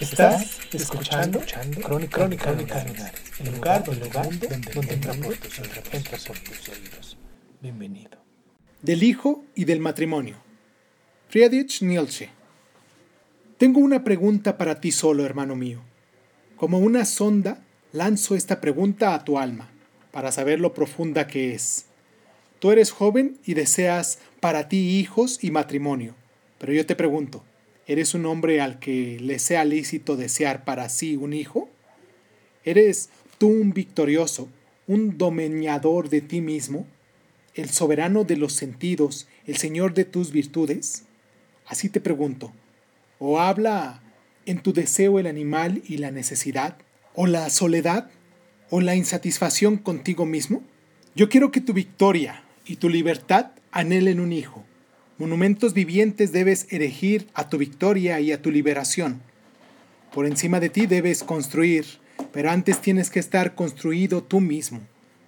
Estás escuchando, Crónica, Crónica Lunares, el lugar, el lugar donde, donde oídos. entra por tus oídos. Bienvenido. Del hijo y del matrimonio. Friedrich Nietzsche. Tengo una pregunta para ti solo, hermano mío. Como una sonda, lanzo esta pregunta a tu alma, para saber lo profunda que es. Tú eres joven y deseas para ti hijos y matrimonio, pero yo te pregunto, ¿eres un hombre al que le sea lícito desear para sí un hijo? ¿Eres tú un victorioso, un domeñador de ti mismo, el soberano de los sentidos, el señor de tus virtudes? Así te pregunto, ¿o habla en tu deseo el animal y la necesidad? ¿O la soledad? ¿O la insatisfacción contigo mismo? Yo quiero que tu victoria y tu libertad anhelen un hijo. Monumentos vivientes debes erigir a tu victoria y a tu liberación. Por encima de ti debes construir, pero antes tienes que estar construido tú mismo,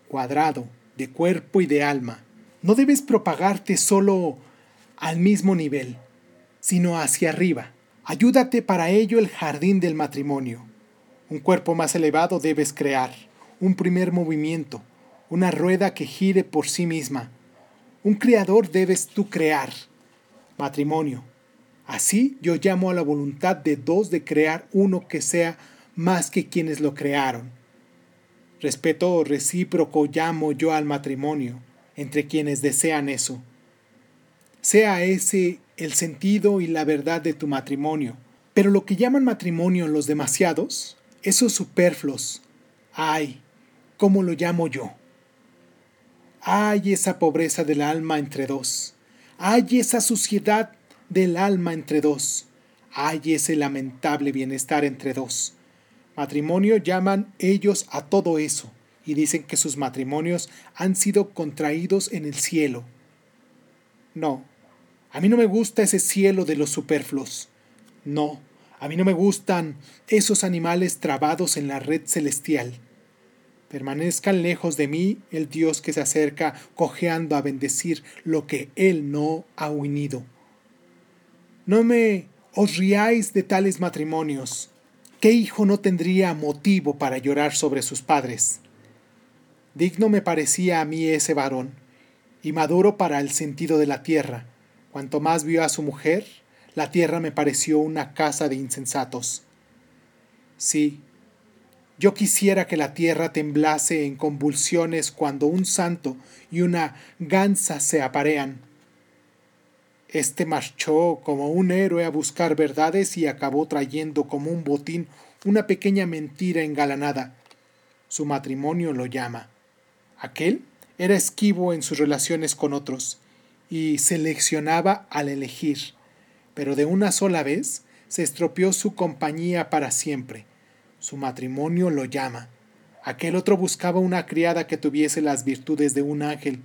cuadrado, de cuerpo y de alma. No debes propagarte solo al mismo nivel, sino hacia arriba. Ayúdate para ello el jardín del matrimonio. Un cuerpo más elevado debes crear, un primer movimiento, una rueda que gire por sí misma. Un creador debes tú crear. Matrimonio. Así yo llamo a la voluntad de dos de crear uno que sea más que quienes lo crearon. Respeto recíproco llamo yo al matrimonio entre quienes desean eso. Sea ese el sentido y la verdad de tu matrimonio. Pero lo que llaman matrimonio los demasiados, esos superfluos, ay, ¿cómo lo llamo yo? Ay, esa pobreza del alma entre dos. Ay, esa suciedad del alma entre dos. Ay, ese lamentable bienestar entre dos. Matrimonio llaman ellos a todo eso y dicen que sus matrimonios han sido contraídos en el cielo. No, a mí no me gusta ese cielo de los superfluos. No, a mí no me gustan esos animales trabados en la red celestial. Permanezcan lejos de mí el Dios que se acerca cojeando a bendecir lo que Él no ha unido. No me os riáis de tales matrimonios. ¿Qué hijo no tendría motivo para llorar sobre sus padres? Digno me parecía a mí ese varón, y maduro para el sentido de la tierra. Cuanto más vio a su mujer, la tierra me pareció una casa de insensatos. Sí, yo quisiera que la tierra temblase en convulsiones cuando un santo y una gansa se aparean. Este marchó como un héroe a buscar verdades y acabó trayendo como un botín una pequeña mentira engalanada. Su matrimonio lo llama. Aquel era esquivo en sus relaciones con otros y seleccionaba al elegir, pero de una sola vez se estropeó su compañía para siempre. Su matrimonio lo llama. Aquel otro buscaba una criada que tuviese las virtudes de un ángel,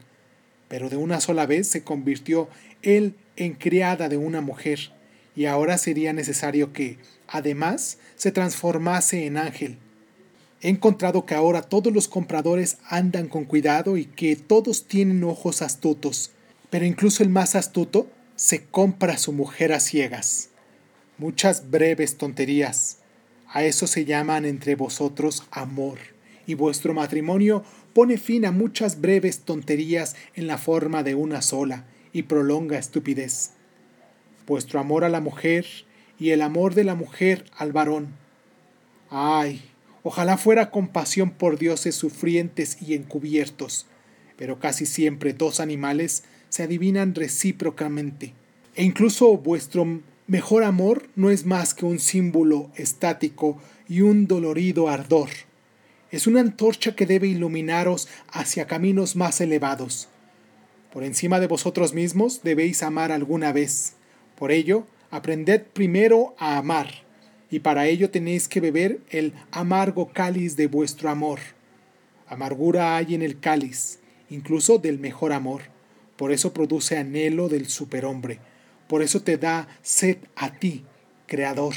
pero de una sola vez se convirtió él en criada de una mujer, y ahora sería necesario que, además, se transformase en ángel. He encontrado que ahora todos los compradores andan con cuidado y que todos tienen ojos astutos, pero incluso el más astuto se compra a su mujer a ciegas. Muchas breves tonterías. A eso se llaman entre vosotros amor, y vuestro matrimonio pone fin a muchas breves tonterías en la forma de una sola, y prolonga estupidez. Vuestro amor a la mujer y el amor de la mujer al varón. Ay, ojalá fuera compasión por dioses sufrientes y encubiertos, pero casi siempre dos animales se adivinan recíprocamente, e incluso vuestro mejor amor no es más que un símbolo estático y un dolorido ardor. Es una antorcha que debe iluminaros hacia caminos más elevados. Por encima de vosotros mismos debéis amar alguna vez. Por ello, aprended primero a amar, y para ello tenéis que beber el amargo cáliz de vuestro amor. Amargura hay en el cáliz, incluso del mejor amor. Por eso produce anhelo del superhombre. Por eso te da sed a ti, creador.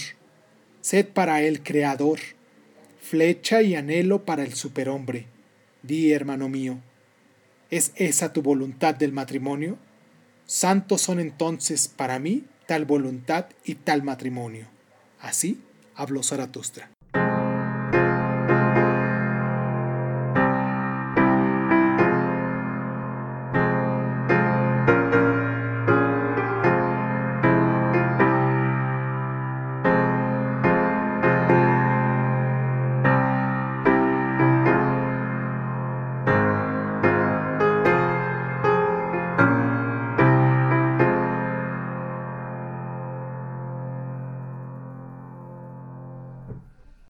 Sed para el creador. Flecha y anhelo para el superhombre. Di, hermano mío, ¿es esa tu voluntad del matrimonio? Santos son entonces para mí tal voluntad y tal matrimonio. Así habló Zaratustra.